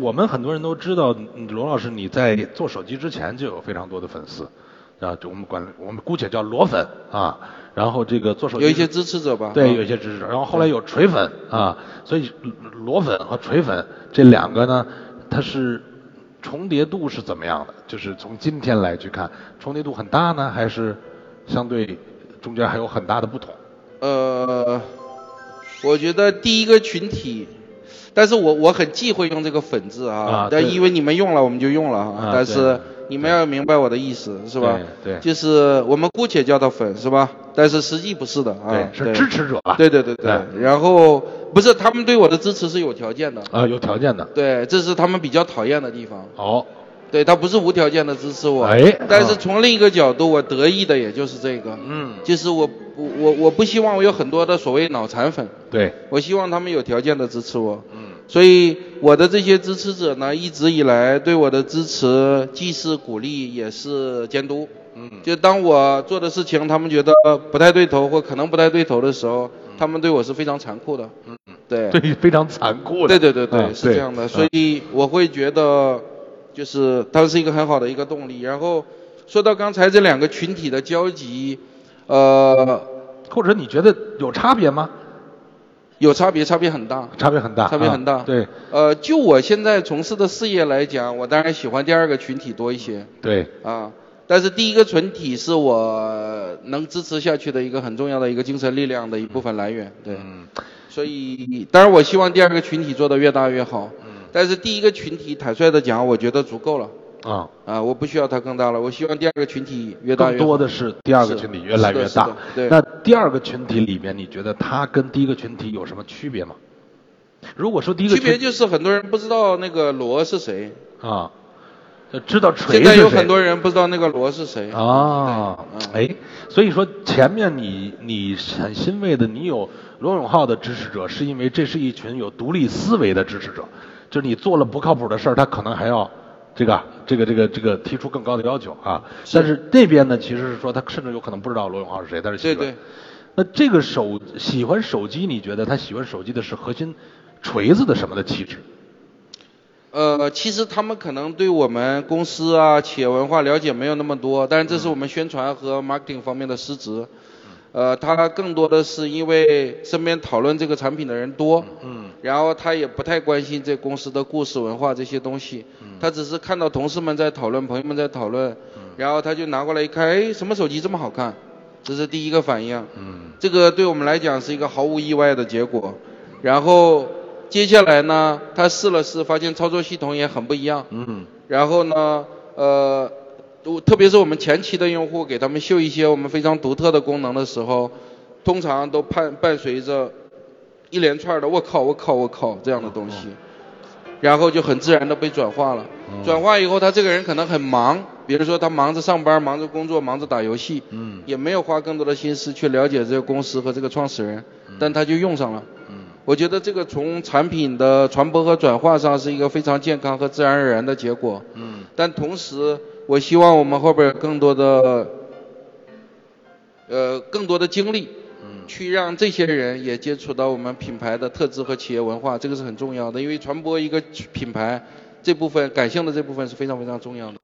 我们很多人都知道，嗯罗老师你在做手机之前就有非常多的粉丝，啊，就我们管我们姑且叫罗粉啊。然后这个做手机有一些支持者吧，对，啊有一些支持者。然后后来有锤粉啊，所以罗粉和锤粉这两个呢，它是重叠度是怎么样的？就是从今天来去看，重叠度很大呢，还是相对中间还有很大的不同？呃，我觉得第一个群体，但是我我很忌讳用这个“粉”字啊啊，但因为你们用了，我们就用了啊但是你们要明白我的意思，是吧？对对就是我们姑且叫它粉，是吧？但是实际不是的啊。对，是支持者吧？对对对对对。然后不是他们对我的支持是有条件的，啊，有条件的。对，这是他们比较讨厌的地方。好，对他不是无条件的支持我，哎但是啊从另一个角度，我得意的也就是这个，嗯，就是我我我我不希望我有很多的所谓脑残粉，对，我希望他们有条件的支持我，嗯。所以我的这些支持者呢，一直以来对我的支持既是鼓励也是监督，嗯。就当我做的事情他们觉得不太对头或可能不太对头的时候，他们对我是非常残酷的，嗯，对，对，非常残酷的。对对对对，嗯是这样的，所以我会觉得，就是它是一个很好的一个动力。然后说到刚才这两个群体的交集，呃，或者你觉得有差别吗？有差别，差别很大。差别很大，差别很大啊对呃，就我现在从事的事业来讲，我当然喜欢第二个群体多一些对，啊。但是第一个群体是我能支持下去的一个很重要的一个精神力量的一部分来源，对。嗯所以，当然我希望第二个群体做得越大越好。嗯但是第一个群体，坦率的讲，我觉得足够了。啊，啊，我不需要它更大了，我希望第二个群体越大越。更多的是第二个群体越来越大。对。那第二个群体里面，你觉得它跟第一个群体有什么区别吗？如果说第一个区别就是很多人不知道那个罗是谁，啊，就知道锤现在有很多人不知道那个罗是谁。啊，哎，所以说前面你你很欣慰的，你有罗永浩的支持者，是因为这是一群有独立思维的支持者，就是你做了不靠谱的事儿，他可能还要这个这个这个这个提出更高的要求啊。但是这边呢，其实是说他甚至有可能不知道罗永浩是谁，但是喜欢。对对，那这个手喜欢手机，你觉得他喜欢手机的是核心锤子的什么的气质？呃，其实他们可能对我们公司啊、企业文化了解没有那么多，但是这是我们宣传和 marketing 方面的失职。呃，他更多的是因为身边讨论这个产品的人多，嗯然后他也不太关心这公司的故事文化这些东西，他只是看到同事们在讨论，朋友们在讨论，然后他就拿过来一看，哎，什么手机这么好看？这是第一个反应。嗯这个对我们来讲是一个毫无意外的结果。然后接下来呢，他试了试，发现操作系统也很不一样。嗯然后呢，呃，我特别是我们前期的用户给他们秀一些我们非常独特的功能的时候，通常都伴伴随着一连串的“我靠，我靠，我靠”这样的东西，然后就很自然的被转化了。转化以后，他这个人可能很忙，比如说他忙着上班、忙着工作、忙着打游戏，嗯也没有花更多的心思去了解这个公司和这个创始人，但他就用上了。嗯我觉得这个从产品的传播和转化上是一个非常健康和自然而然的结果。嗯但同时，我希望我们后边有更多的，呃，更多的精力，嗯去让这些人也接触到我们品牌的特质和企业文化，这个是很重要的。因为传播一个品牌，这部分感性的这部分是非常非常重要的。